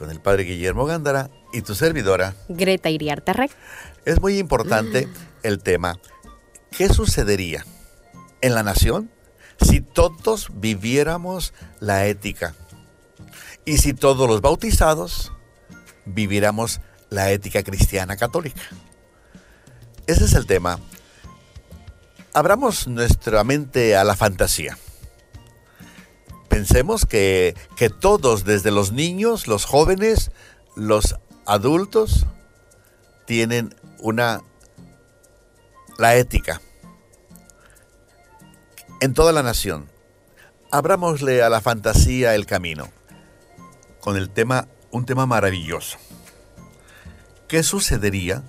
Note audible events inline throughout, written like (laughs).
con el Padre Guillermo Gándara y tu servidora Greta Iriarte Rec. Es muy importante el tema. ¿Qué sucedería en la nación si todos viviéramos la ética? Y si todos los bautizados viviéramos la ética cristiana católica. Ese es el tema. Abramos nuestra mente a la fantasía. Pensemos que, que todos, desde los niños, los jóvenes, los adultos, tienen una la ética en toda la nación. Abrámosle a la fantasía el camino con el tema, un tema maravilloso. ¿Qué sucedería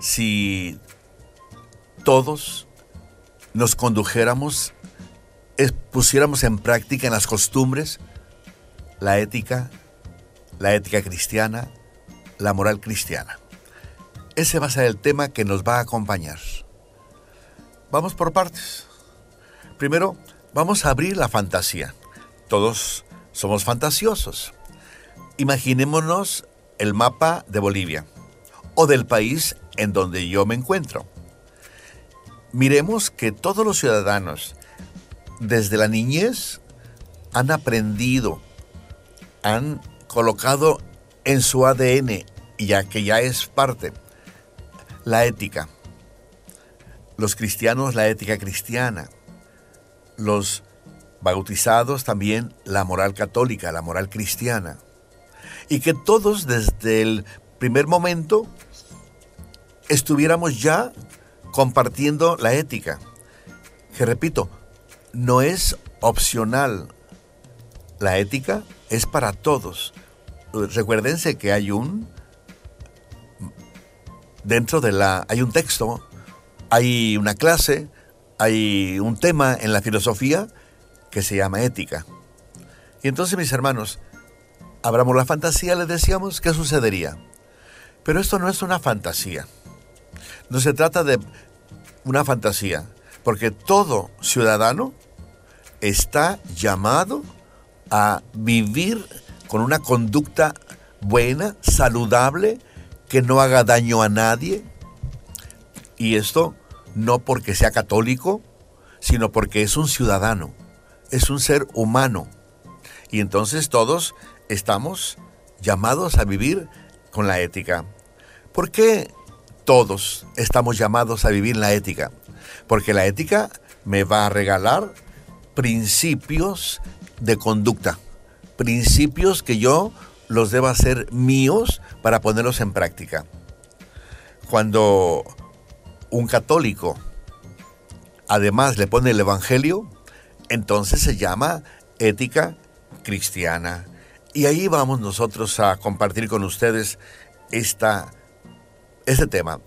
si todos nos condujéramos, pusiéramos en práctica en las costumbres la ética, la ética cristiana, la moral cristiana? Ese va a ser el tema que nos va a acompañar. Vamos por partes. Primero, vamos a abrir la fantasía. Todos somos fantasiosos. Imaginémonos el mapa de Bolivia o del país en donde yo me encuentro. Miremos que todos los ciudadanos, desde la niñez, han aprendido, han colocado en su ADN, ya que ya es parte, la ética. Los cristianos, la ética cristiana. Los bautizados también la moral católica, la moral cristiana y que todos desde el primer momento estuviéramos ya compartiendo la ética. Que repito, no es opcional. La ética es para todos. Recuérdense que hay un dentro de la hay un texto, hay una clase, hay un tema en la filosofía que se llama ética. Y entonces, mis hermanos, abramos la fantasía, les decíamos, ¿qué sucedería? Pero esto no es una fantasía. No se trata de una fantasía, porque todo ciudadano está llamado a vivir con una conducta buena, saludable, que no haga daño a nadie. Y esto no porque sea católico, sino porque es un ciudadano, es un ser humano. Y entonces todos estamos llamados a vivir con la ética. ¿Por qué todos estamos llamados a vivir la ética? Porque la ética me va a regalar principios de conducta, principios que yo los debo hacer míos para ponerlos en práctica. Cuando un católico además le pone el Evangelio, entonces se llama ética cristiana. Y ahí vamos nosotros a compartir con ustedes esta, este tema.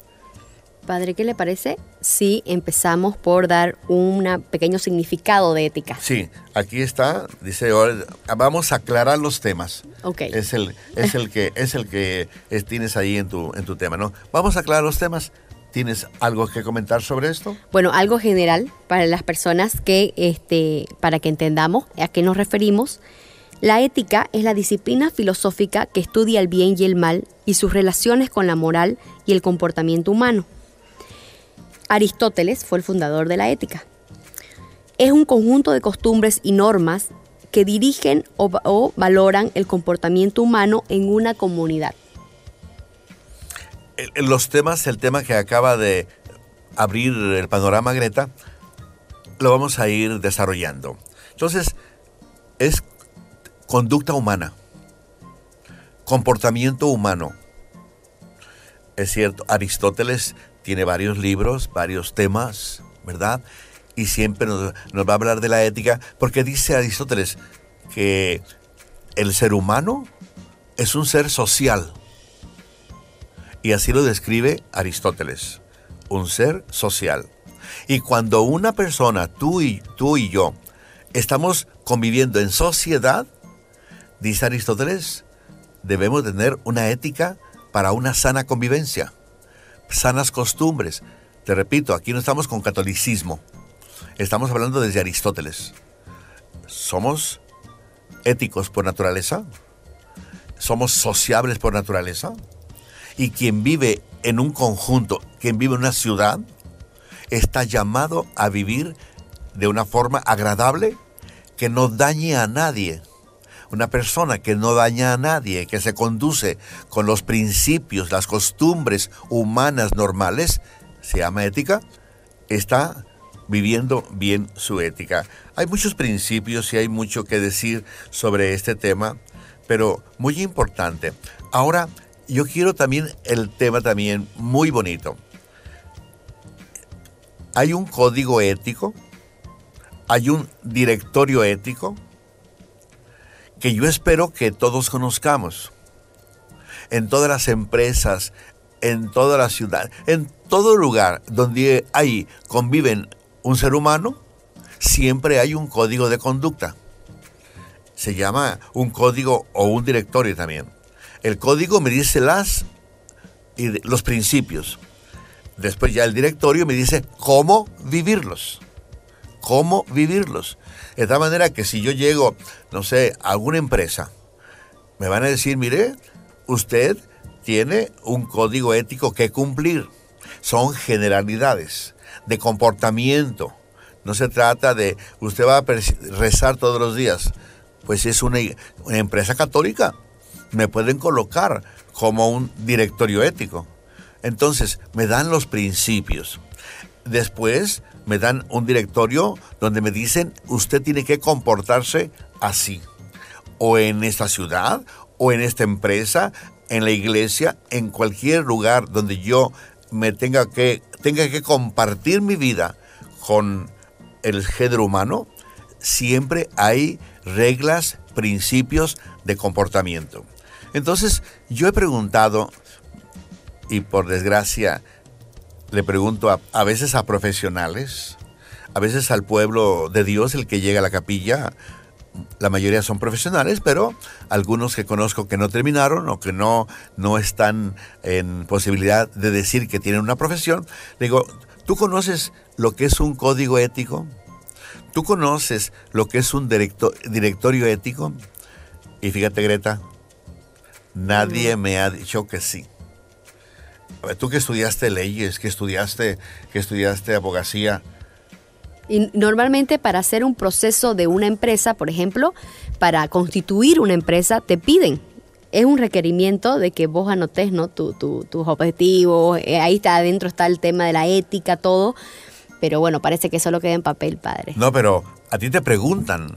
Padre, ¿qué le parece si empezamos por dar un pequeño significado de ética? Sí, aquí está, dice, vamos a aclarar los temas. Ok. Es el, es el que, es el que tienes ahí en tu, en tu tema, ¿no? Vamos a aclarar los temas. ¿Tienes algo que comentar sobre esto? Bueno, algo general para las personas que, este, para que entendamos a qué nos referimos. La ética es la disciplina filosófica que estudia el bien y el mal y sus relaciones con la moral y el comportamiento humano. Aristóteles fue el fundador de la ética. Es un conjunto de costumbres y normas que dirigen o, valoran el comportamiento humano en una comunidad. Los temas, el tema que acaba de abrir el panorama Greta, lo vamos a ir desarrollando. Entonces, es Conducta humana. Comportamiento humano. Es cierto, Aristóteles tiene varios libros, varios temas, ¿verdad? Y siempre nos, va a hablar de la ética, porque dice Aristóteles que el ser humano es un ser social. Y así lo describe Aristóteles, un ser social. Y cuando una persona, tú y, tú y yo, estamos conviviendo en sociedad, dice Aristóteles, debemos tener una ética para una sana convivencia, sanas costumbres. Te repito, aquí no estamos con catolicismo, estamos hablando desde Aristóteles. ¿Somos éticos por naturaleza? ¿Somos sociables por naturaleza? Y quien vive en un conjunto, quien vive en una ciudad, está llamado a vivir de una forma agradable que no dañe a nadie. Una persona que no daña a nadie, que se conduce con los principios, las costumbres humanas normales, se llama ética, está viviendo bien su ética. Hay muchos principios y hay mucho que decir sobre este tema, pero muy importante. Ahora, yo quiero también el tema también muy bonito. Hay un código ético, hay un directorio ético que yo espero que todos conozcamos. En todas las empresas, en toda la ciudad, en todo lugar donde hay conviven un ser humano, siempre hay un código de conducta. Se llama un código o un directorio también. El código me dice las los principios. Después ya el directorio me dice cómo vivirlos. Cómo vivirlos. De tal manera que si yo llego, no sé, a alguna empresa, me van a decir, mire, usted tiene un código ético que cumplir. Son generalidades de comportamiento. No se trata de usted va a rezar todos los días. Pues es una, una empresa católica, me pueden colocar como un directorio ético. Entonces, me dan los principios. Después me dan un directorio donde me dicen, usted tiene que comportarse así. O en esta ciudad, o en esta empresa, en la iglesia, en cualquier lugar donde yo me tenga que, tenga que compartir mi vida con el género humano, siempre hay reglas, principios de comportamiento. Entonces, yo he preguntado, y por desgracia le pregunto a, a, veces a profesionales, a veces al pueblo de Dios, el que llega a la capilla, la mayoría son profesionales, pero algunos que conozco que no terminaron o que no, no están en posibilidad de decir que tienen una profesión, le digo, ¿tú conoces lo que es un código ético? ¿Tú conoces lo que es un directo, directorio ético? Y fíjate, Greta, nadie me ha dicho que sí. Tú que estudiaste leyes, que estudiaste, que estudiaste abogacía, y normalmente para hacer un proceso de una empresa, por ejemplo, para constituir una empresa, te piden. Es un requerimiento de que vos anotes ¿no? tus objetivos, eh, ahí está adentro está el tema de la ética, todo, pero bueno, parece que solo queda en papel, padre. No, pero a ti te preguntan,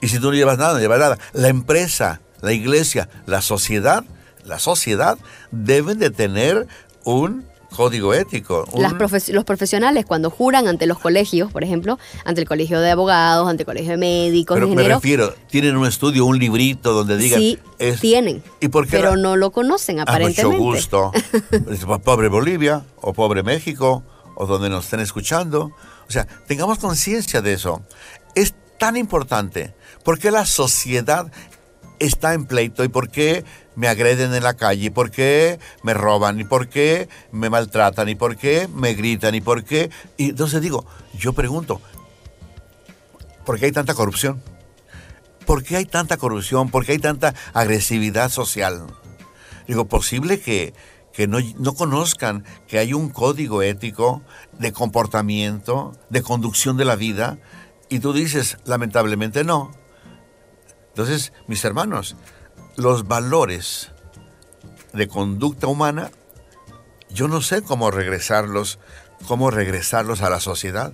y si tú no llevas nada, no llevas nada. La empresa, la iglesia, la sociedad, la sociedad deben de tener un código ético. los profesionales cuando juran ante los colegios, por ejemplo, ante el colegio de abogados, ante el colegio de médicos, Pero me refiero, tienen un estudio, un librito donde digan... Sí, tienen, ¿Y por qué pero no lo conocen ah, aparentemente. mucho gusto. (laughs) pobre Bolivia, o pobre México, o donde nos estén escuchando. O sea, tengamos conciencia de eso. Es tan importante porque la sociedad está en pleito y por qué me agreden en la calle, por qué me roban, y por qué me maltratan, y por qué me gritan, y por qué... Y entonces digo, yo pregunto, ¿por qué hay tanta corrupción? ¿Por qué hay tanta corrupción? ¿Por qué hay tanta agresividad social? Digo, posible que, que no, no conozcan que hay un código ético de comportamiento, de conducción de la vida, y tú dices, lamentablemente no. Entonces, mis hermanos, los valores de conducta humana, yo no sé cómo regresarlos, cómo regresarlos a la sociedad.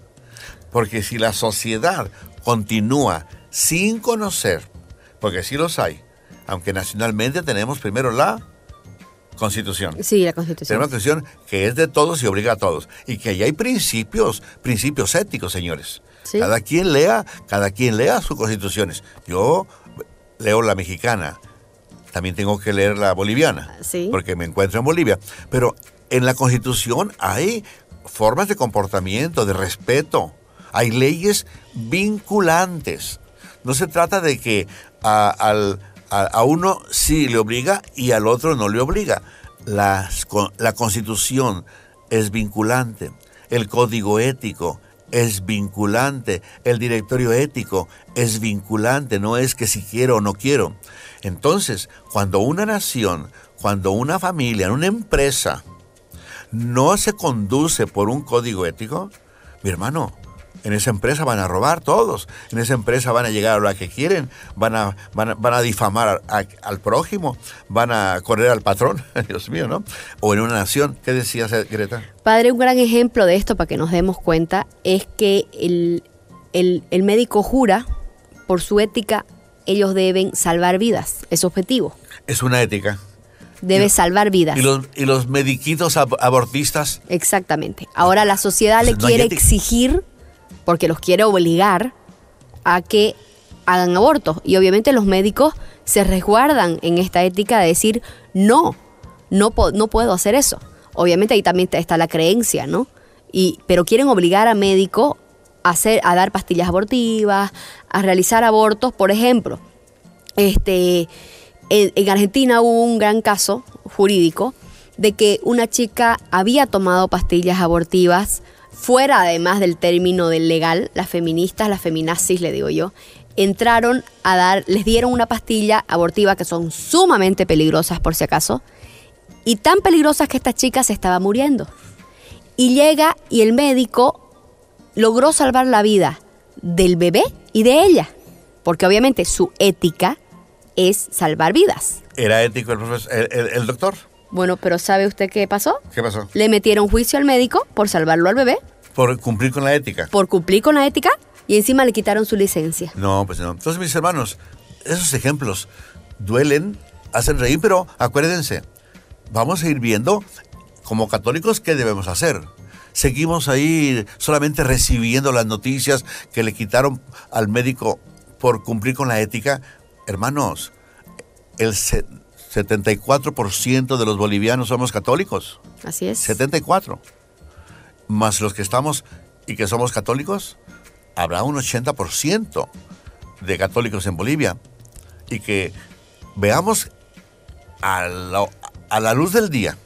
Porque si la sociedad continúa sin conocer, porque sí los hay, aunque nacionalmente tenemos primero la Constitución. Sí, la Constitución. Tenemos una Constitución que es de todos y obliga a todos. Y que ahí hay principios, principios éticos, señores. Cada quien lea, cada quien lea sus constituciones. Yo leo la mexicana, también tengo que leer la boliviana, Sí. porque me encuentro en Bolivia. Pero en la Constitución hay formas de comportamiento, de respeto, hay leyes vinculantes. No se trata de que a, al- a- a uno sí le obliga y al otro no le obliga. Las la Constitución es vinculante, el código ético es vinculante, el directorio ético es vinculante, no es que si quiero o no quiero. Entonces, cuando una nación, cuando una familia, una empresa no se conduce por un código ético, mi hermano, en esa empresa van a robar todos, en esa empresa van a llegar a lo que quieren, van a, van a, van a difamar a- al prójimo, van a correr al patrón, (laughs) Dios mío, ¿no? O en una nación, ¿qué decías, Greta? Padre, un gran ejemplo de esto para que nos demos cuenta es que el, el- el médico jura por su ética, ellos deben salvar vidas, es objetivo, Es una ética. debe Y- salvar vidas. Y los, y los mediquitos ab- abortistas, Exactamente. Ahora la sociedad le no quiere exigir, porque los quiere obligar a que hagan abortos. Y obviamente los médicos se resguardan en esta ética de decir, no, no, no puedo hacer eso. Obviamente ahí también está la creencia, ¿no? Y, pero quieren obligar a médico a, hacer, a dar pastillas abortivas, a realizar abortos, por ejemplo. Este, en Argentina hubo un gran caso jurídico de que una chica había tomado pastillas abortivas fuera además del término del legal, las feministas, las feminazis, le digo yo, entraron a dar, les dieron una pastilla abortiva que son sumamente peligrosas por si acaso, y tan peligrosas que esta chica se estaba muriendo. Y llega y el médico logró salvar la vida del bebé y de ella, porque obviamente su ética es salvar vidas. ¿era ético el, profesor, el, doctor? Bueno, pero ¿sabe usted qué pasó? ¿Qué pasó? Le metieron juicio al médico por salvarlo al bebé, Por cumplir con la ética. por cumplir con la ética y encima le quitaron su licencia. No, pues no. Entonces, mis hermanos, esos ejemplos duelen, hacen reír, pero acuérdense, vamos a ir viendo como católicos qué debemos hacer. Seguimos ahí solamente recibiendo las noticias que le quitaron al médico por cumplir con la ética. Hermanos, el 74% de los bolivianos somos católicos. Así es. 74. Más los que estamos y que somos católicos, habrá un 80% de católicos en Bolivia. Y que veamos a la, a la luz del día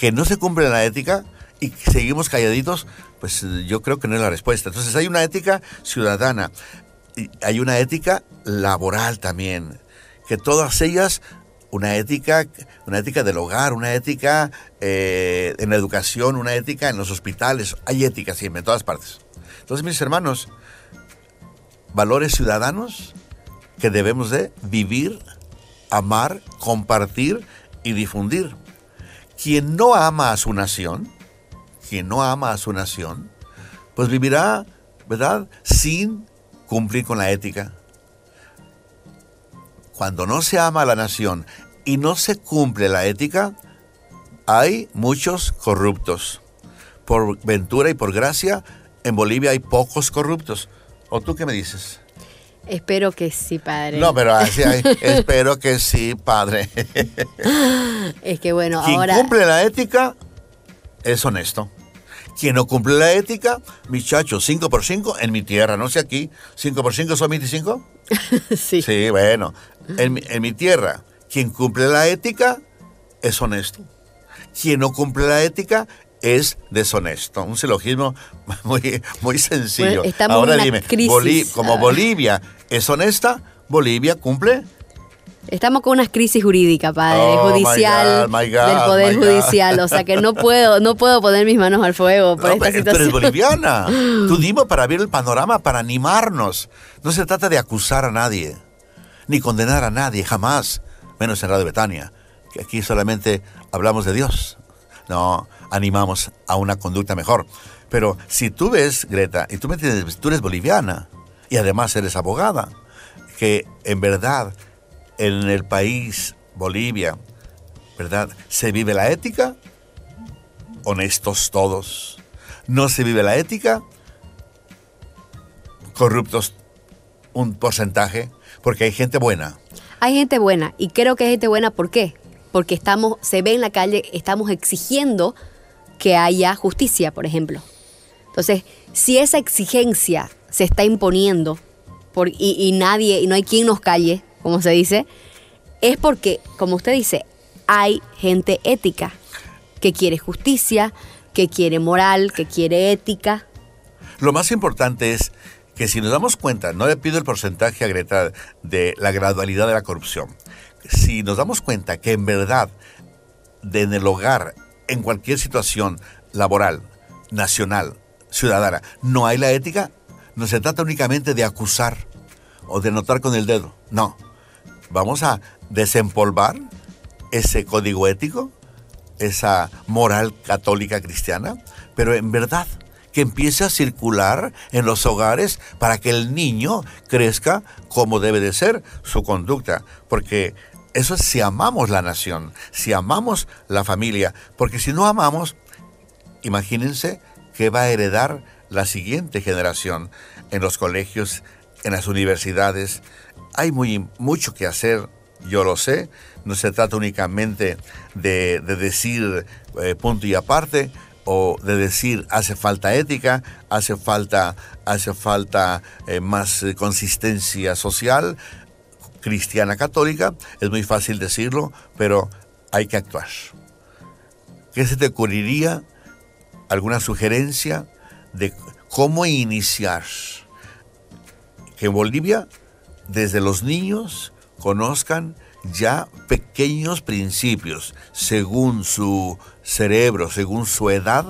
que no se cumple la ética y que seguimos calladitos, pues yo creo que no es la respuesta. Entonces hay una ética ciudadana, y hay una ética laboral también, que todas ellas, una ética, una ética del hogar, una ética eh, en la educación, una ética en los hospitales, hay ética siempre, en todas partes. Entonces, mis hermanos, valores ciudadanos que debemos de vivir, amar, compartir y difundir. Quien no ama a su nación, quien no ama a su nación, pues vivirá, ¿verdad?, sin cumplir con la ética. Cuando no se ama a la nación y no se cumple la ética, hay muchos corruptos. Por ventura y por gracia, en Bolivia hay pocos corruptos. ¿O tú qué me dices? Espero que sí, padre. No, pero así hay. (laughs) Espero que sí, padre. Es que bueno, Quien ahora... cumple la ética es honesto. Quien no cumple la ética, muchachos, 5 por 5 en mi tierra, no sé aquí. 5 por 5 son 25. (laughs) sí. Sí, bueno. En, mi- en mi tierra, quien cumple la ética es honesto. Quien no cumple la ética es deshonesto. Un silogismo (laughs) muy, muy sencillo. Bueno, Ahora dime. Boli- como Ah. Bolivia es honesta, Bolivia cumple Estamos con una crisis jurídica, padre, Oh, my judicial, God, my God, del poder judicial, o sea que no puedo, no puedo poner mis manos al fuego por No, esta pero situación. boliviana. (gasps) Tú dime para ver el panorama, para animarnos. No se trata de acusar a nadie, ni condenar a nadie, jamás. Menos en Radio Betania, que aquí solamente hablamos de Dios. No, animamos a una conducta mejor. Pero si tú ves, Greta, y tú, me entiendes, tú eres boliviana, y además eres abogada, que en verdad en el país, Bolivia, ¿verdad? Se vive la ética, honestos todos. No se vive la ética, corruptos un porcentaje, porque hay gente buena. Hay gente buena y creo que hay gente buena, ¿por qué? Porque estamos, se ve en la calle, estamos exigiendo que haya justicia, por ejemplo. Entonces, si esa exigencia se está imponiendo por, y, y nadie, y no hay quien nos calle, como se dice, es porque, como usted dice, hay gente ética que quiere justicia, que quiere moral, que quiere ética. Lo más importante es que si nos damos cuenta, no le pido el porcentaje a Greta de la gradualidad de la corrupción, si nos damos cuenta que en verdad en el hogar, en cualquier situación laboral, nacional, ciudadana, no hay la ética, no se trata únicamente de acusar o de notar con el dedo, no. Vamos a desempolvar ese código ético, esa moral católica cristiana, pero en verdad que empiece a circular en los hogares para que el niño crezca como debe de ser su conducta, porque eso es si amamos la nación, si amamos la familia, porque si no amamos, imagínense que va a heredar la siguiente generación en los colegios, en las universidades. Hay muy, mucho que hacer, yo lo sé, no se trata únicamente de, decir eh, punto y aparte, o de decir hace falta ética, hace falta, hace falta eh, más eh, consistencia social, cristiana católica, es muy fácil decirlo, pero hay que actuar. ¿Qué se te ocurriría? ¿Alguna sugerencia de cómo iniciar? Que en Bolivia, desde los niños, conozcan ya pequeños principios, según su cerebro, según su edad,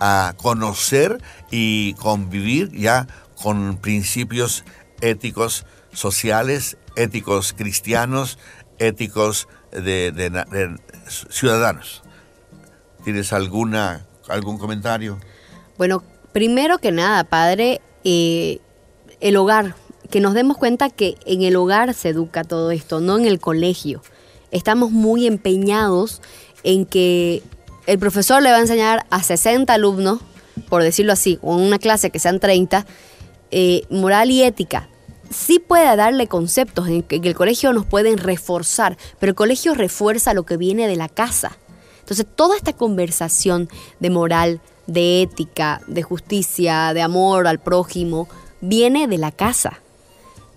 a conocer y convivir ya con principios éticos sociales, éticos cristianos, éticos de, ciudadanos. ¿Tienes alguna, algún comentario? Bueno, primero que nada, padre, eh, el hogar, que nos demos cuenta que en el hogar se educa todo esto, no en el colegio. Estamos muy empeñados en que el profesor le va a enseñar a 60 alumnos, por decirlo así, o en una clase que sean 30, eh, moral y ética sí puede darle conceptos en que el colegio nos pueden reforzar, pero el colegio refuerza lo que viene de la casa. Entonces, toda esta conversación de moral, de ética, de justicia, de amor al prójimo, viene de la casa.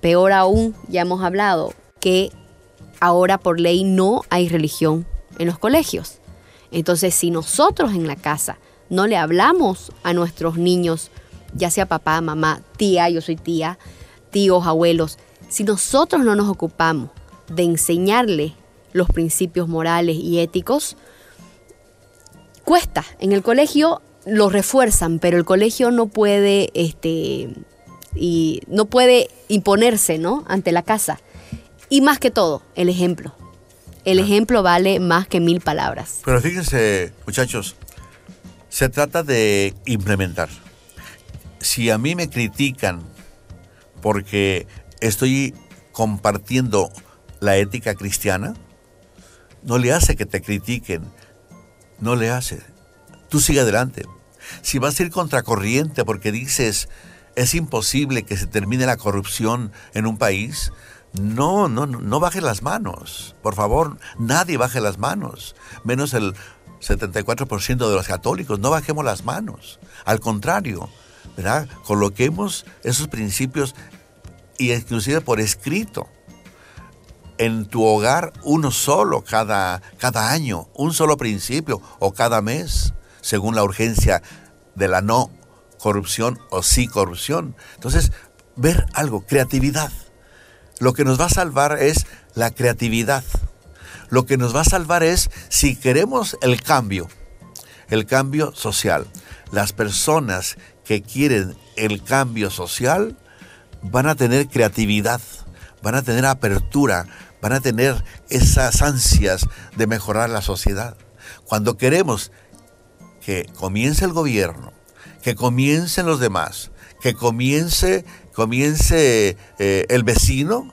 Peor aún, ya hemos hablado que ahora por ley no hay religión en los colegios. Entonces, si nosotros en la casa no le hablamos a nuestros niños, ya sea papá, mamá, tía, yo soy tía, tíos, abuelos, si nosotros no nos ocupamos de enseñarle los principios morales y éticos, cuesta. En el colegio lo refuerzan, pero el colegio no puede, este, y no puede imponerse, ¿no? Ante la casa. Y más que todo, el ejemplo. El ejemplo vale más que mil palabras. Pero fíjense, muchachos, se trata de implementar. Si a mí me critican porque estoy compartiendo la ética cristiana, no le hace que te critiquen, no le hace. Tú sigue adelante. Si vas a ir contracorriente porque dices, es imposible que se termine la corrupción en un país, no, no, no baje las manos. Por favor, nadie baje las manos. Menos el 74% de los católicos. No bajemos las manos. Al contrario, ¿verdad? Coloquemos esos principios y inclusive por escrito. En tu hogar uno solo cada, cada año, un solo principio o cada mes, según la urgencia de la no corrupción o sí corrupción. Entonces, ver algo, creatividad. Lo que nos va a salvar es la creatividad. Lo que nos va a salvar es si queremos el cambio, el cambio social. Las personas que quieren el cambio social van a tener creatividad, van a tener apertura, van a tener esas ansias de mejorar la sociedad. Cuando queremos que comience el gobierno, que comiencen los demás, que comience, comience eh, el vecino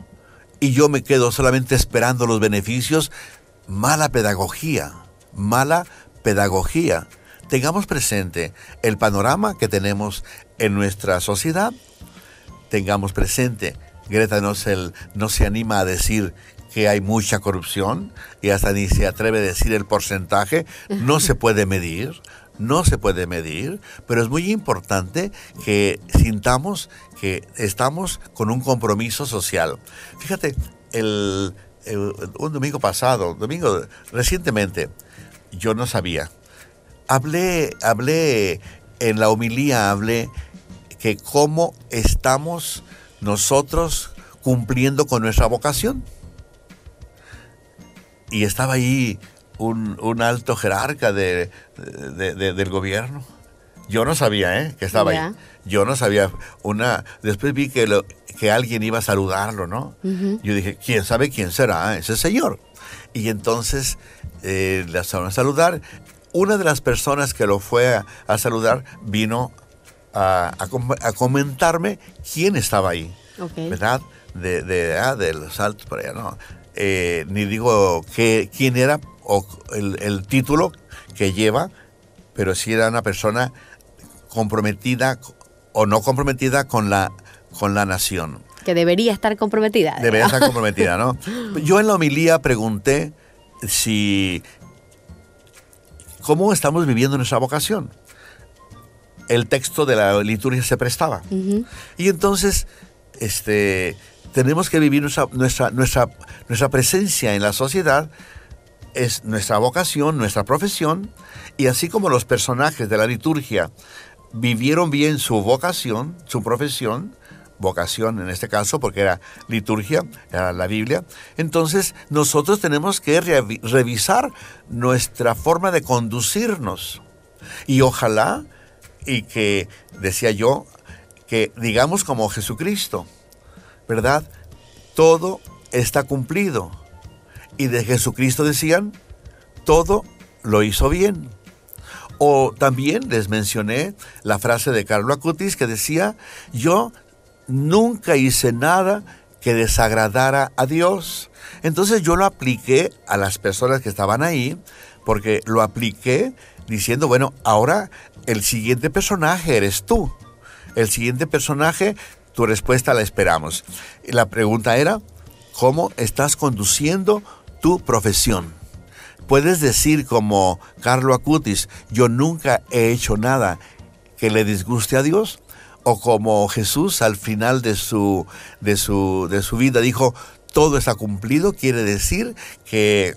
y yo me quedo solamente esperando los beneficios, mala pedagogía, mala pedagogía. Tengamos presente el panorama que tenemos en nuestra sociedad, tengamos presente, Greta no se, no se anima a decir que hay mucha corrupción y hasta ni se atreve a decir el porcentaje, no se puede medir, no se puede medir, pero es muy importante que sintamos que estamos con un compromiso social. Fíjate, el, un domingo pasado, domingo recientemente, yo no sabía. Hablé, hablé en la homilía, hablé que cómo estamos nosotros cumpliendo con nuestra vocación. Y estaba ahí un, alto jerarca de, del gobierno. Yo no sabía, ¿eh? Que estaba ahí. Yo no sabía. Una, después vi que, lo, que alguien iba a saludarlo, ¿no? Yo dije, ¿quién sabe quién será ese señor? Y entonces eh, le fueron a saludar. Una de las personas que lo fue a, saludar vino a, a, comentarme quién estaba ahí, ¿verdad? De, de, ah, de los altos por allá, ¿no? Eh, ni digo que, quién era o el, título que lleva, pero si era una persona comprometida o no comprometida con la, con la nación. Que debería estar comprometida. Debería estar comprometida, ¿no? (laughs) Yo en la homilía pregunté si cómo estamos viviendo nuestra vocación. El texto de la liturgia se prestaba. Y entonces, este, tenemos que vivir nuestra, nuestra, nuestra, nuestra presencia en la sociedad es nuestra vocación, nuestra profesión, y así como los personajes de la liturgia vivieron bien su vocación, su profesión, vocación en este caso, porque era liturgia, era la Biblia, entonces nosotros tenemos que revisar nuestra forma de conducirnos. Y ojalá, y que decía yo, que digamos como Jesucristo, ¿verdad? Todo está cumplido y de Jesucristo decían, todo lo hizo bien. O también les mencioné la frase de Carlo Acutis que decía, yo nunca hice nada que desagradara a Dios. Entonces yo lo apliqué a las personas que estaban ahí, porque lo apliqué diciendo, bueno, ahora el siguiente personaje eres tú. El siguiente personaje, tu respuesta la esperamos. La pregunta era, ¿cómo estás conduciendo tu profesión. Puedes decir como Carlo Acutis, yo nunca he hecho nada que le disguste a Dios, o como Jesús al final de su, de su, de su vida dijo, todo está cumplido, quiere decir que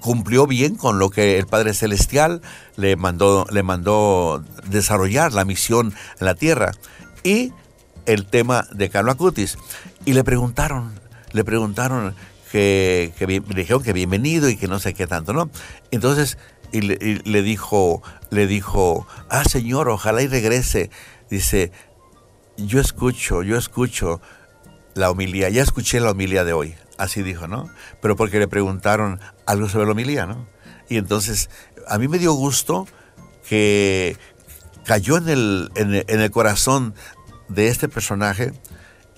cumplió bien con lo que el Padre Celestial le mandó, le mandó desarrollar la misión en la tierra. Y el tema de Carlo Acutis. Y le preguntaron, le preguntaron, que, que le dijeron que bienvenido y que no sé qué tanto, ¿no? Entonces, le, dijo, le dijo, ah, señor, ojalá y regrese. Dice, yo escucho, yo escucho la homilía, ya escuché la homilía de hoy, así dijo, ¿no? Pero porque le preguntaron algo sobre la homilía, ¿no? Y entonces, a mí me dio gusto que cayó en el, en el corazón de este personaje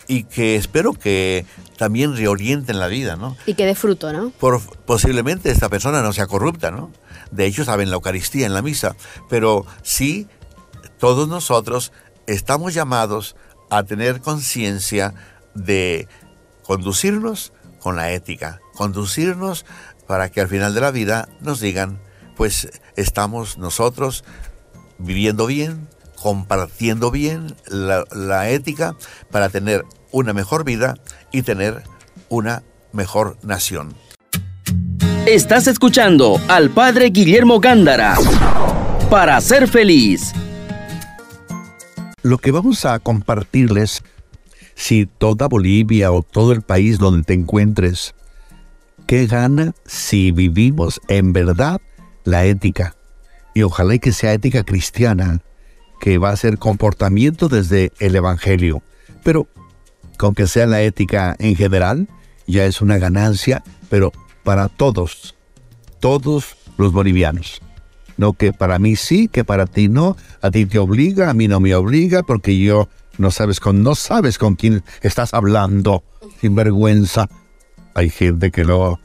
y que espero que también reorienten la vida, ¿no? Y que dé fruto, ¿no? Por, posiblemente esta persona no sea corrupta, ¿no? De hecho, saben la Eucaristía en la misa, pero sí, todos nosotros estamos llamados a tener conciencia de conducirnos con la ética, conducirnos para que al final de la vida nos digan, pues estamos nosotros viviendo bien, compartiendo bien la, ética para tener una mejor vida y tener una mejor nación. Estás escuchando al Padre Guillermo Gándara para ser feliz. Lo que vamos a compartirles, si toda Bolivia o todo el país donde te encuentres, ¿qué gana si vivimos en verdad la ética? Y ojalá que sea ética cristiana, que va a ser comportamiento desde el Evangelio. Pero con que sea la ética en general, ya es una ganancia, pero para todos, todos los bolivianos. No que para mí sí, que para ti no, a ti te obliga, a mí no me obliga, porque yo no sabes con, no sabes con quién estás hablando, sin vergüenza. Hay gente que no,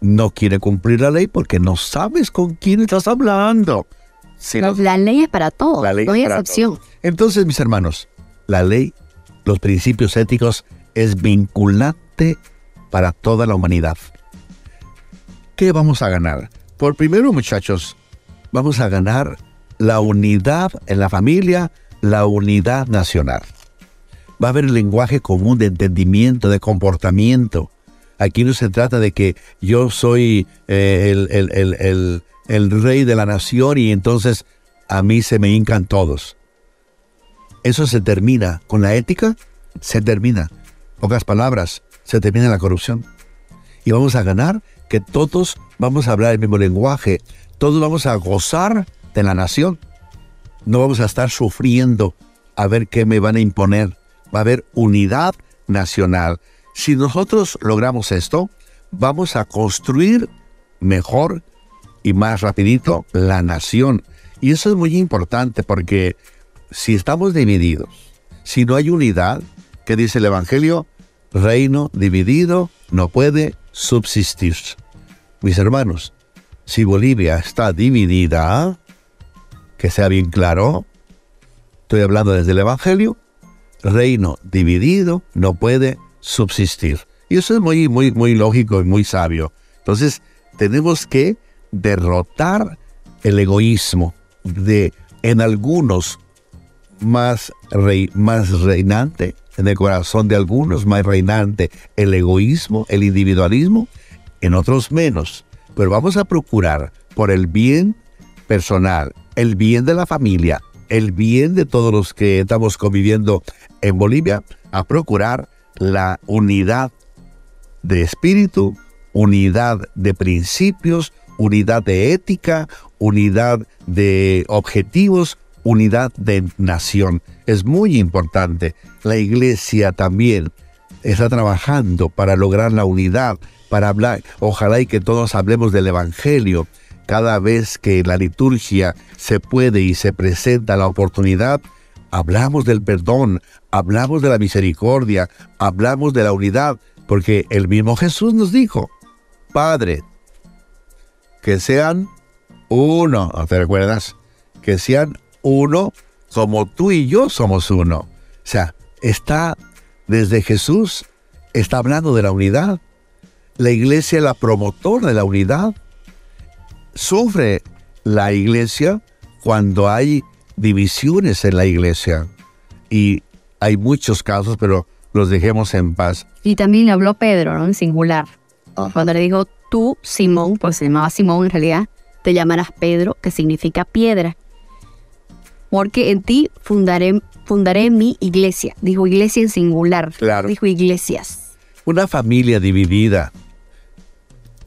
no quiere cumplir la ley porque no sabes con quién estás hablando la ley es para todos, no hay excepción. Entonces, mis hermanos, la ley, los principios éticos es vinculante para toda la humanidad. ¿Qué vamos a ganar? Por primero, muchachos, vamos a ganar la unidad en la familia, la unidad nacional. Va a haber lenguaje común de entendimiento, de comportamiento. Aquí no se trata de que yo soy eh, el, el rey de la nación y entonces a mí se me hincan todos. Eso se termina con la ética, se termina. Pocas palabras, se termina la corrupción. Y vamos a ganar que todos vamos a hablar el mismo lenguaje, todos vamos a gozar de la nación. No vamos a estar sufriendo a ver qué me van a imponer. Va a haber unidad nacional. Si nosotros logramos esto, vamos a construir mejor y más rapidito la nación. Y eso es muy importante porque si estamos divididos, si no hay unidad, ¿qué dice el Evangelio? Reino dividido no puede subsistir. Mis hermanos, si Bolivia está dividida, que sea bien claro, estoy hablando desde el Evangelio, reino dividido no puede subsistir. Y eso es muy, muy, muy lógico y muy sabio. Entonces, tenemos que derrotar el egoísmo de en algunos más, rey, más reinante, en el corazón de algunos más reinante el egoísmo, el individualismo, en otros menos. Pero vamos a procurar por el bien personal, el bien de la familia, el bien de todos los que estamos conviviendo en Bolivia, a procurar la unidad de espíritu, unidad de principios, unidad de ética, unidad de objetivos, unidad de nación. Es muy importante. La iglesia también está trabajando para lograr la unidad, para hablar. Ojalá y que todos hablemos del Evangelio. Cada vez que la liturgia se puede y se presenta la oportunidad, hablamos del perdón, hablamos de la misericordia, hablamos de la unidad, porque el mismo Jesús nos dijo, Padre, que sean uno, ¿te recuerdas? Que sean uno como tú y yo somos uno. O sea, está desde Jesús, está hablando de la unidad. La iglesia es la promotora de la unidad. Sufre la iglesia cuando hay divisiones en la iglesia. Y hay muchos casos, pero los dejemos en paz. Y también habló Pedro, ¿no? En singular. Cuando le dijo, tú, Simón, pues se llamaba Simón en realidad, te llamarás Pedro, que significa piedra. Porque en ti fundaré, fundaré mi iglesia. Dijo iglesia en singular. Claro. Dijo iglesias. Una familia dividida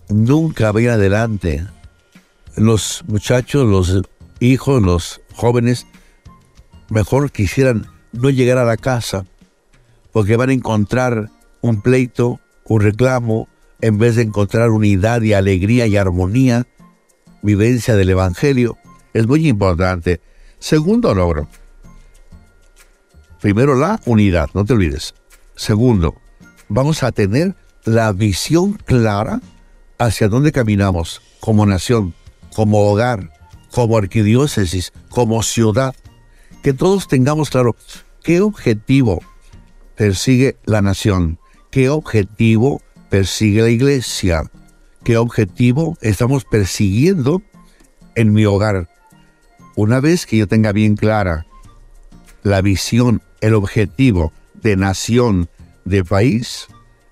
nunca va adelante. Los muchachos, los hijos, los jóvenes, mejor quisieran no llegar a la casa porque van a encontrar un pleito, un reclamo, en vez de encontrar unidad y alegría y armonía, vivencia del Evangelio, es muy importante. Segundo logro. Primero la unidad, no te olvides. Segundo, vamos a tener la visión clara hacia dónde caminamos como nación, como hogar, como arquidiócesis, como ciudad. Que todos tengamos claro qué objetivo persigue la nación, qué objetivo persigue la iglesia? ¿Qué objetivo estamos persiguiendo en mi hogar? Una vez que yo tenga bien clara la visión, el objetivo de nación, de país,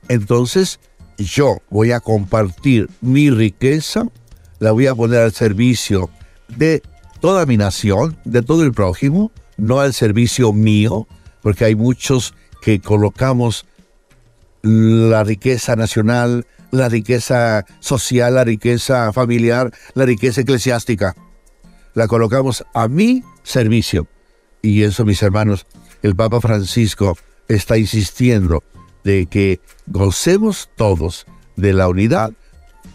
entonces yo voy a compartir mi riqueza, la voy a poner al servicio de toda mi nación, de todo el prójimo, no al servicio mío, porque hay muchos que colocamos la riqueza nacional, la riqueza social, la riqueza familiar, la riqueza eclesiástica. La colocamos a mi servicio. Y eso, mis hermanos, el Papa Francisco está insistiendo de que gocemos todos de la unidad,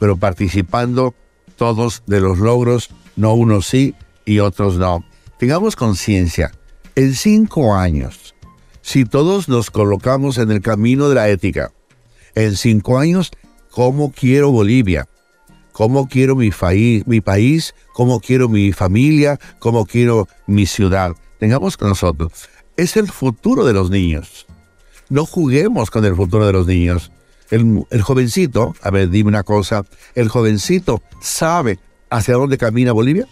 pero participando todos de los logros, no unos sí y otros no. Tengamos conciencia, en cinco años, si todos nos colocamos en el camino de la ética. En cinco años, ¿cómo quiero Bolivia? ¿Cómo quiero mi, mi país? ¿Cómo quiero mi familia? ¿Cómo quiero mi ciudad? Tengamos con nosotros. Es el futuro de los niños. No juguemos con el futuro de los niños. El, el jovencito, a ver, dime una cosa, ¿el jovencito sabe hacia dónde camina Bolivia?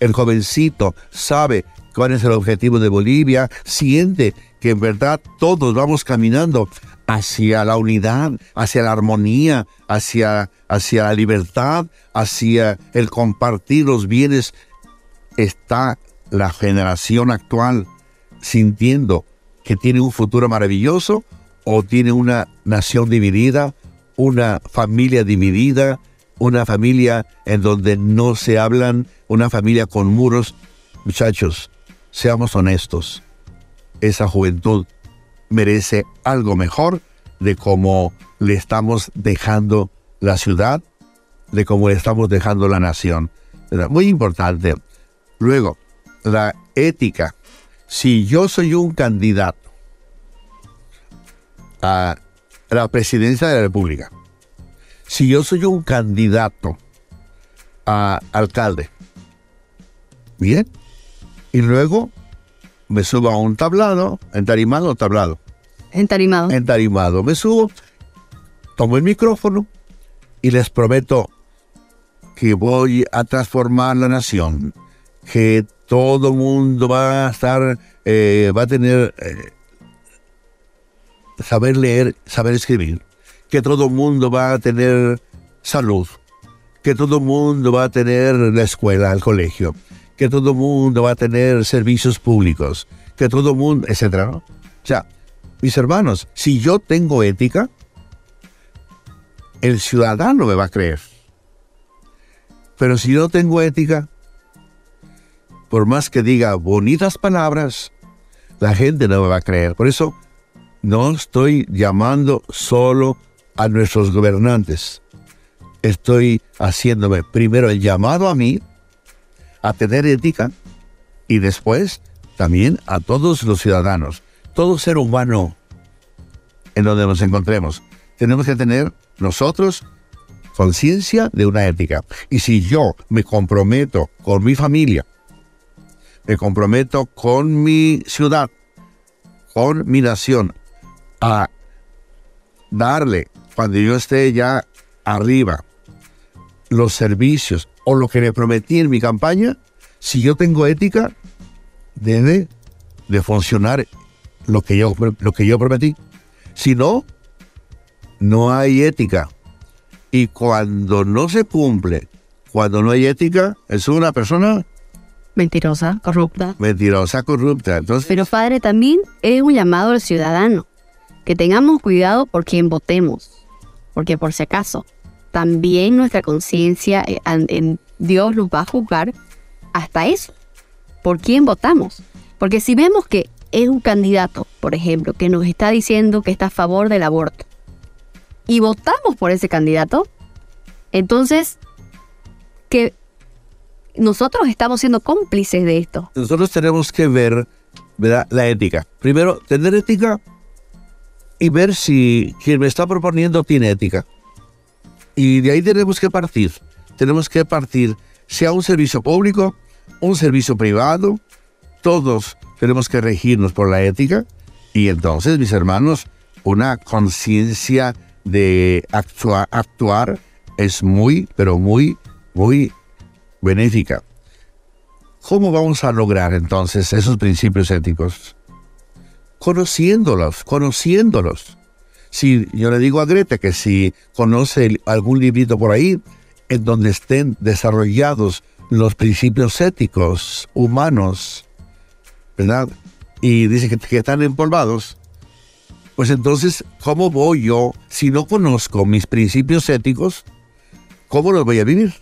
¿El jovencito sabe cuál es el objetivo de Bolivia? ¿Siente que en verdad todos vamos caminando hacia la unidad, hacia la armonía, hacia, hacia la libertad, hacia el compartir los bienes, está la generación actual sintiendo que tiene un futuro maravilloso o tiene una nación dividida, una familia dividida, una familia en donde no se hablan, una familia con muros. Muchachos, seamos honestos, esa juventud merece algo mejor de cómo le estamos dejando la ciudad, de cómo le estamos dejando la nación. Muy importante. Luego, la ética. Si yo soy un candidato a la presidencia de la República, si yo soy un candidato a alcalde, bien, y luego me subo a un tablado, entarimado o tablado. Entarimado. Entarimado. Me subo, tomo el micrófono y les prometo que voy a transformar la nación, que todo mundo va a estar, eh, va a tener eh, saber leer, saber escribir, que todo mundo va a tener salud, que todo mundo va a tener la escuela, el colegio, que todo mundo va a tener servicios públicos, que todo mundo, etcétera, ¿no? O sea, mis hermanos, si yo tengo ética, el ciudadano me va a creer. Pero si yo tengo ética, por más que diga bonitas palabras, la gente no me va a creer. Por eso no estoy llamando solo a nuestros gobernantes. Estoy haciéndome primero el llamado a mí a tener ética y después también a todos los ciudadanos, todo ser humano en donde nos encontremos. Tenemos que tener nosotros conciencia de una ética. Y si yo me comprometo con mi familia, me comprometo con mi ciudad, con mi nación, a darle, cuando yo esté ya arriba, los servicios o lo que le prometí en mi campaña, si yo tengo ética, debe de funcionar lo que yo, lo que yo prometí. Si no, no hay ética. Y cuando no se cumple, cuando no hay ética, es una persona mentirosa, corrupta. Mentirosa, corrupta. Entonces, Pero padre, también es un llamado al ciudadano, que tengamos cuidado por quien votemos, porque por si acaso, también nuestra conciencia eh, en Dios nos va a juzgar hasta eso, por quién votamos. Porque si vemos que es un candidato, por ejemplo, que nos está diciendo que está a favor del aborto, y votamos por ese candidato, entonces que nosotros estamos siendo cómplices de esto. Nosotros tenemos que ver la ética. Primero, tener ética y ver si quien me está proponiendo tiene ética. Y de ahí tenemos que partir. Tenemos que partir, sea un servicio público, un servicio privado, todos tenemos que regirnos por la ética. Y entonces, mis hermanos, una conciencia de actuar es muy, pero muy, muy benéfica. ¿Cómo vamos a lograr entonces esos principios éticos? Conociéndolos, conociéndolos. Si yo le digo a Greta que si conoce algún librito por ahí en donde estén desarrollados los principios éticos humanos, ¿verdad? Y dice que, están empolvados, pues entonces, ¿cómo voy yo, si no conozco mis principios éticos, cómo los voy a vivir?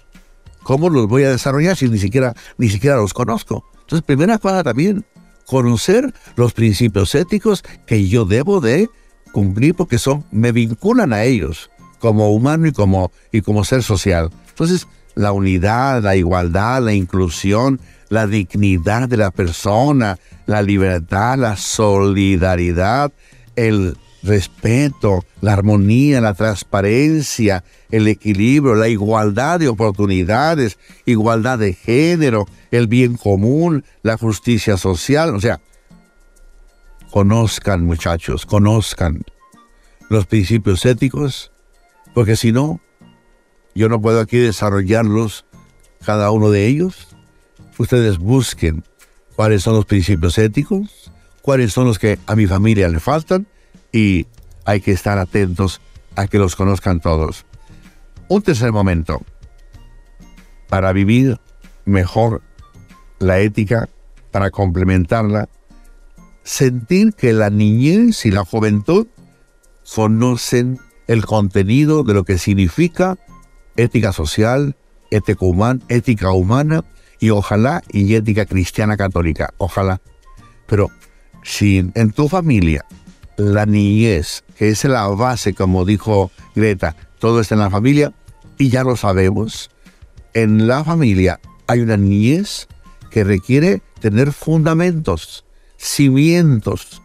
¿Cómo los voy a desarrollar si ni siquiera, ni siquiera los conozco? Entonces, primera cosa también, conocer los principios éticos que yo debo de cumplir porque son, me vinculan a ellos como humano y como, y como ser social. Entonces, la unidad, la igualdad, la inclusión, la dignidad de la persona, la libertad, la solidaridad, el respeto, la armonía, la transparencia, el equilibrio, la igualdad de oportunidades, igualdad de género, el bien común, la justicia social. O sea, conozcan muchachos, conozcan. los principios éticos, porque si no, yo no puedo aquí desarrollarlos cada uno de ellos. Ustedes busquen cuáles son los principios éticos, cuáles son los que a mi familia le faltan y hay que estar atentos a que los conozcan todos. Un tercer momento para vivir mejor la ética, para complementarla, sentir que la niñez y la juventud conocen el contenido de lo que significa ética social, ética humana, ética humana y ojalá y ética cristiana católica, ojalá. Pero si en tu familia la niñez, que es la base, como dijo Greta, todo está en la familia, y ya lo sabemos, en la familia hay una niñez que requiere tener fundamentos, cimientos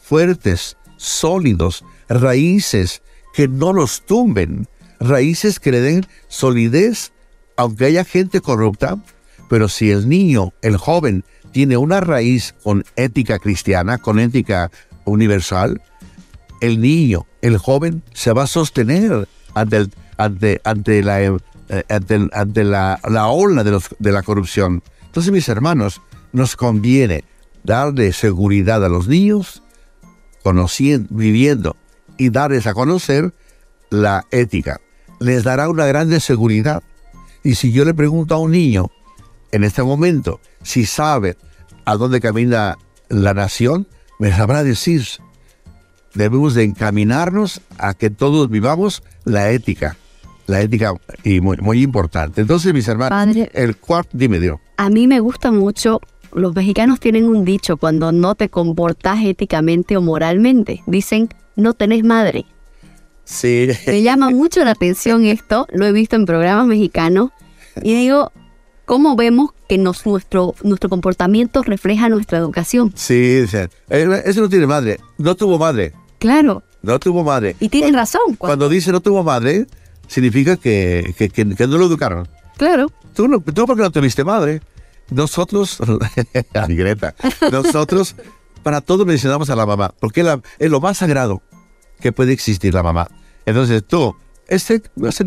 fuertes, sólidos, raíces que no los tumben, raíces que le den solidez, aunque haya gente corrupta, pero si el niño, el joven, tiene una raíz con ética cristiana, con ética universal, el niño, el joven, se va a sostener ante, ante, ante, la, eh, ante, la, la, ola de, de la corrupción. Entonces, mis hermanos, nos conviene darle seguridad a los niños, conociendo, viviendo y darles a conocer la ética. Les dará una grande seguridad. Y si yo le pregunto a un niño en este momento si sabe a dónde camina la nación, me sabrá decir. Debemos de encaminarnos a que todos vivamos la ética. La ética y muy, muy importante. Entonces, mis hermanos, Padre, el cuarto, dime Dios. A mí me gusta mucho los mexicanos tienen un dicho cuando no te comportas éticamente o moralmente. Dicen, no tenés madre. Sí. Me llama mucho la atención esto, lo he visto en programas mexicanos y digo, ¿cómo vemos que nos, nuestro, nuestro comportamiento refleja nuestra educación? Sí, sí. Ese no tiene madre, no tuvo madre. Claro. No tuvo madre. Y tienen razón. Cuando, cuando dice no tuvo madre, significa que, que, que, no lo educaron. Claro. Tú, no, tú porque no tuviste madre. Nosotros, (laughs) Greta, nosotros para todo mencionamos a la mamá, porque es lo más sagrado que puede existir la mamá. Entonces tú, este,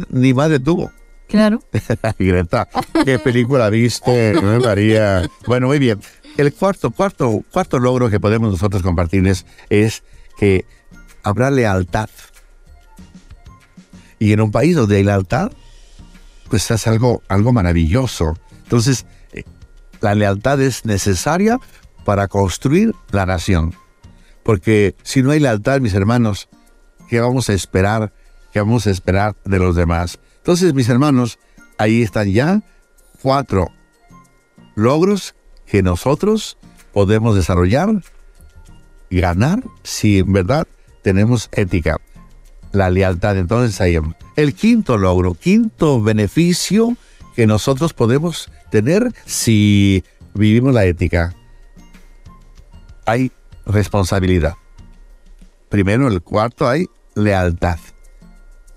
ni madre tuvo. Claro. (laughs) Greta, ¿qué película viste? María. Bueno, muy bien. El cuarto, cuarto, cuarto logro que podemos nosotros compartirles es que habrá lealtad. Y en un país donde hay lealtad, pues es algo, algo maravilloso. Entonces, la lealtad es necesaria para construir la nación. Porque si no hay lealtad, mis hermanos, ¿qué vamos a esperar? ¿Qué vamos a esperar de los demás? Entonces, mis hermanos, ahí están ya cuatro logros que nosotros podemos desarrollar ganar si en verdad tenemos ética. La lealtad, entonces ahí. El quinto logro, quinto beneficio que nosotros podemos tener si vivimos la ética. Hay responsabilidad. Primero, el cuarto, hay lealtad.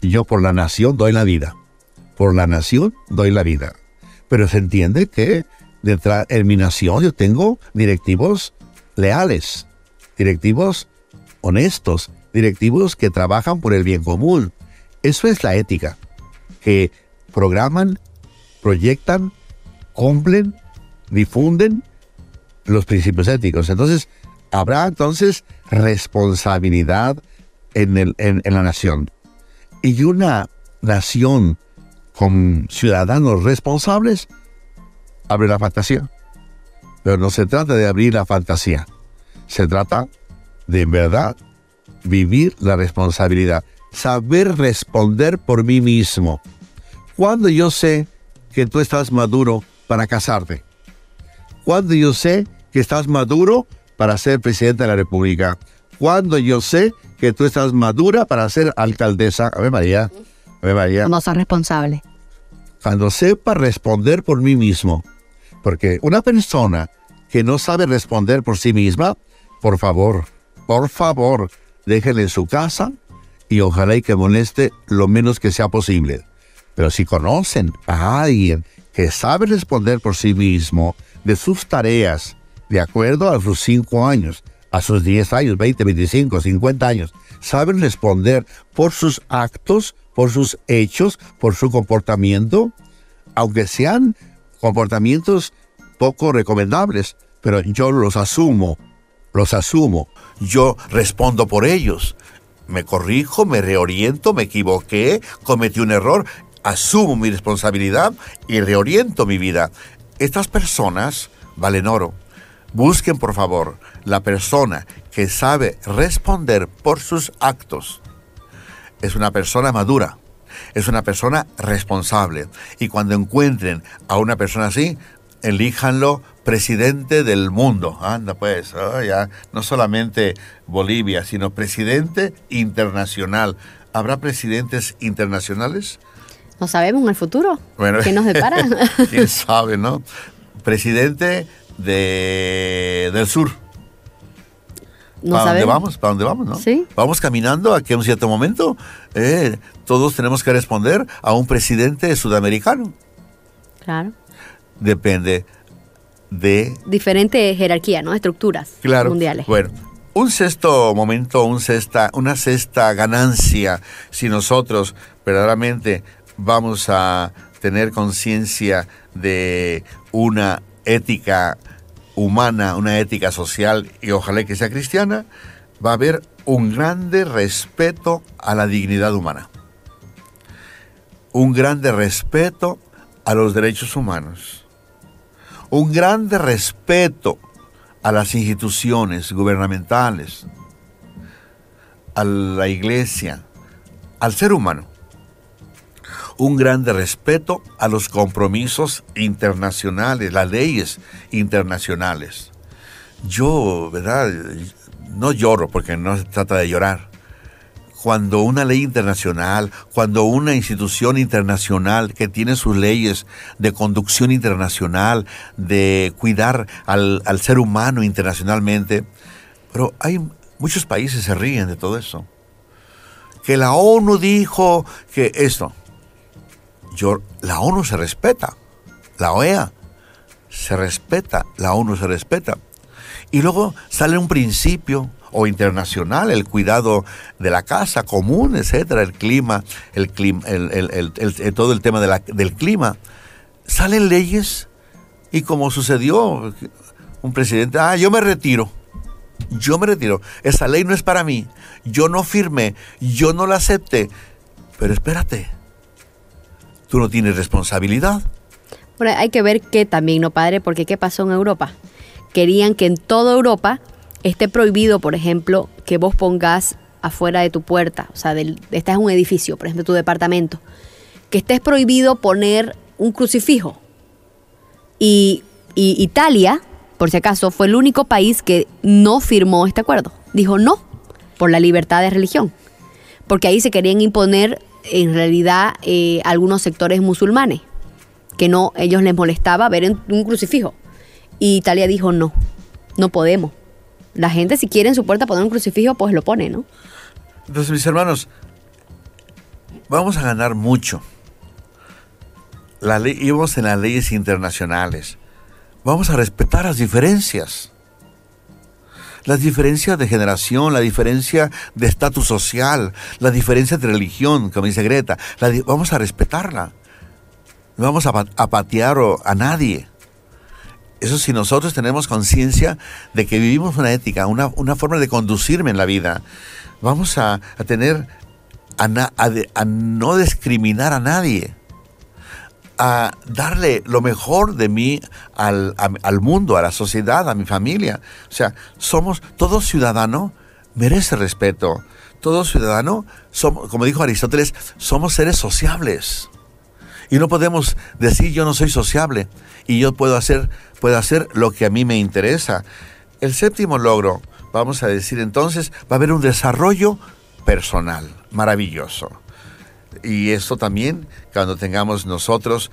Yo por la nación doy la vida. Por la nación doy la vida. Pero se entiende que detrás en mi nación yo tengo directivos leales, directivos honestos, directivos que trabajan por el bien común. Eso es la ética, que programan proyectan, cumplen, difunden los principios éticos. Entonces, habrá entonces responsabilidad en, en, la nación. Y una nación con ciudadanos responsables abre la fantasía. Pero no se trata de abrir la fantasía. Se trata de en verdad vivir la responsabilidad. Saber responder por mí mismo. Cuando yo sé que tú estás maduro para casarte? ¿Cuándo yo sé que estás maduro para ser presidente de la República? ¿Cuándo yo sé que tú estás madura para ser alcaldesa? A ver, María. A ver, María. Cuando seas responsable. Cuando sepa responder por mí mismo. Porque una persona que no sabe responder por sí misma, por favor, por favor, déjenle en su casa y ojalá y que moleste lo menos que sea posible. Pero si conocen a alguien que sabe responder por sí mismo de sus tareas de acuerdo a sus 5 años, a sus 10 años, 20, 25, 50 años, saben responder por sus actos, por sus hechos, por su comportamiento, aunque sean comportamientos poco recomendables, pero yo los asumo, los asumo. Yo respondo por ellos. Me corrijo, me reoriento, me equivoqué, cometí un error, asumo mi responsabilidad y reoriento mi vida. Estas personas valen oro. Busquen por favor la persona que sabe responder por sus actos. Es una persona madura, es una persona responsable. Y cuando encuentren a una persona así, elíjanlo presidente del mundo. Anda pues, oh, ya, no solamente Bolivia, sino presidente internacional. ¿Habrá presidentes internacionales? No sabemos en el futuro. ¿Qué nos depara? (laughs) ¿Quién sabe, no? Presidente de, del sur. No ¿Para dónde sabemos. vamos? ¿Para dónde vamos? No? Sí. Vamos caminando aquí a un cierto momento. eh, todos tenemos que responder a un presidente sudamericano. Claro. Depende de Diferente jerarquía, ¿no? Estructuras Claro. mundiales. Bueno, un sexto momento, un sexta, una sexta ganancia, si nosotros verdaderamente vamos a tener conciencia de una ética humana, una ética social y ojalá que sea cristiana, va a haber un grande respeto a la dignidad humana. Un grande respeto a los derechos humanos. Un grande respeto a las instituciones gubernamentales, a la iglesia, al ser humano. Un grande respeto a los compromisos internacionales, las leyes internacionales. Yo, ¿verdad? No lloro porque no se trata de llorar. Cuando una ley internacional, cuando una institución internacional que tiene sus leyes de conducción internacional, de cuidar al, ser humano internacionalmente, pero hay muchos países se ríen de todo eso. Que la ONU dijo que esto. Yo, la ONU se respeta, la OEA se respeta, la ONU se respeta. Y luego sale un principio o internacional, el cuidado de la casa común, etcétera, el clima, el clima, el, todo el tema del clima. Salen leyes y como sucedió, un presidente, ah, yo me retiro. Yo me retiro. Esa ley no es para mí. Yo no firmé. Yo no la acepté. Pero espérate. Tú no tienes responsabilidad. Bueno, hay que ver qué también, ¿no, padre? Porque ¿qué pasó en Europa? Querían que en toda Europa esté prohibido, por ejemplo, que vos pongas afuera de tu puerta, o sea, del, este es un edificio, por ejemplo, tu departamento, que estés prohibido poner un crucifijo. Y Italia, por si acaso, fue el único país que no firmó este acuerdo. Dijo no por la libertad de religión. Porque ahí se querían imponer, en realidad, eh, algunos sectores musulmanes que no ellos les molestaba ver un crucifijo. Y Italia dijo no, no podemos. La gente si quiere en su puerta poner un crucifijo, pues lo pone, ¿no? Entonces, mis hermanos, vamos a ganar mucho. La ley, íbamos en las leyes internacionales. Vamos a respetar las diferencias. Las diferencias de generación, la diferencia de estatus social, la diferencia de religión, como dice Greta. vamos a respetarla. No vamos a, pa- a patear a nadie. Eso si nosotros tenemos conciencia de que vivimos una ética, una, una forma de conducirme en la vida, vamos a, a tener, a, a de- a no discriminar a nadie, a darle lo mejor de mí al, a- al mundo, a la sociedad, a mi familia. O sea, somos, todo ciudadano merece respeto. Todo ciudadano, somos, como dijo Aristóteles, somos seres sociables. Y no podemos decir yo no soy sociable y yo puedo hacer, puedo hacer lo que a mí me interesa. El séptimo logro, vamos a decir entonces, va a haber un desarrollo personal maravilloso. Y esto también cuando tengamos nosotros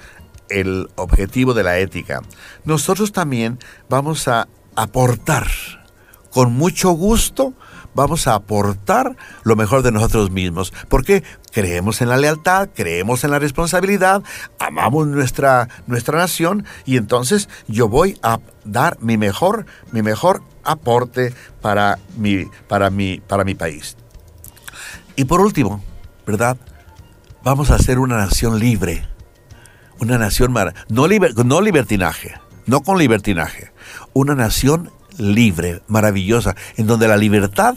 el objetivo de la ética. Nosotros también vamos a aportar con mucho gusto vamos a aportar lo mejor de nosotros mismos. Porque creemos en la lealtad, creemos en la responsabilidad, amamos nuestra, nuestra nación y entonces yo voy a dar mi mejor, mi mejor aporte para mi, para mi, para mi país. Y por último, ¿verdad? Vamos a ser una nación libre. Una nación mar no, no libertinaje, no con libertinaje. Una nación libre, maravillosa, en donde la libertad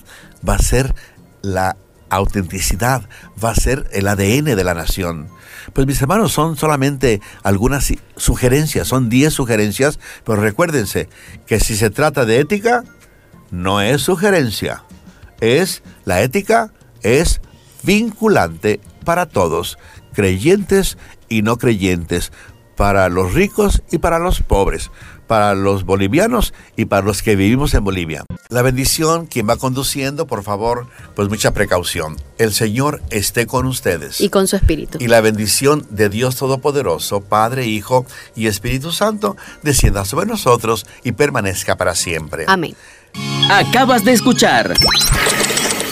va a ser la autenticidad, va a ser el ADN de la nación. Pues mis hermanos, son solamente algunas sugerencias, son 10 sugerencias, pero recuérdense que si se trata de ética, no es sugerencia, es la ética es vinculante para todos, creyentes y no creyentes, para los ricos y para los pobres, para los bolivianos y para los que vivimos en Bolivia. La bendición, quien va conduciendo, por favor, pues mucha precaución. El Señor esté con ustedes. Y con su Espíritu. Y la bendición de Dios Todopoderoso, Padre, Hijo y Espíritu Santo, descienda sobre nosotros y permanezca para siempre. Amén. Acabas de escuchar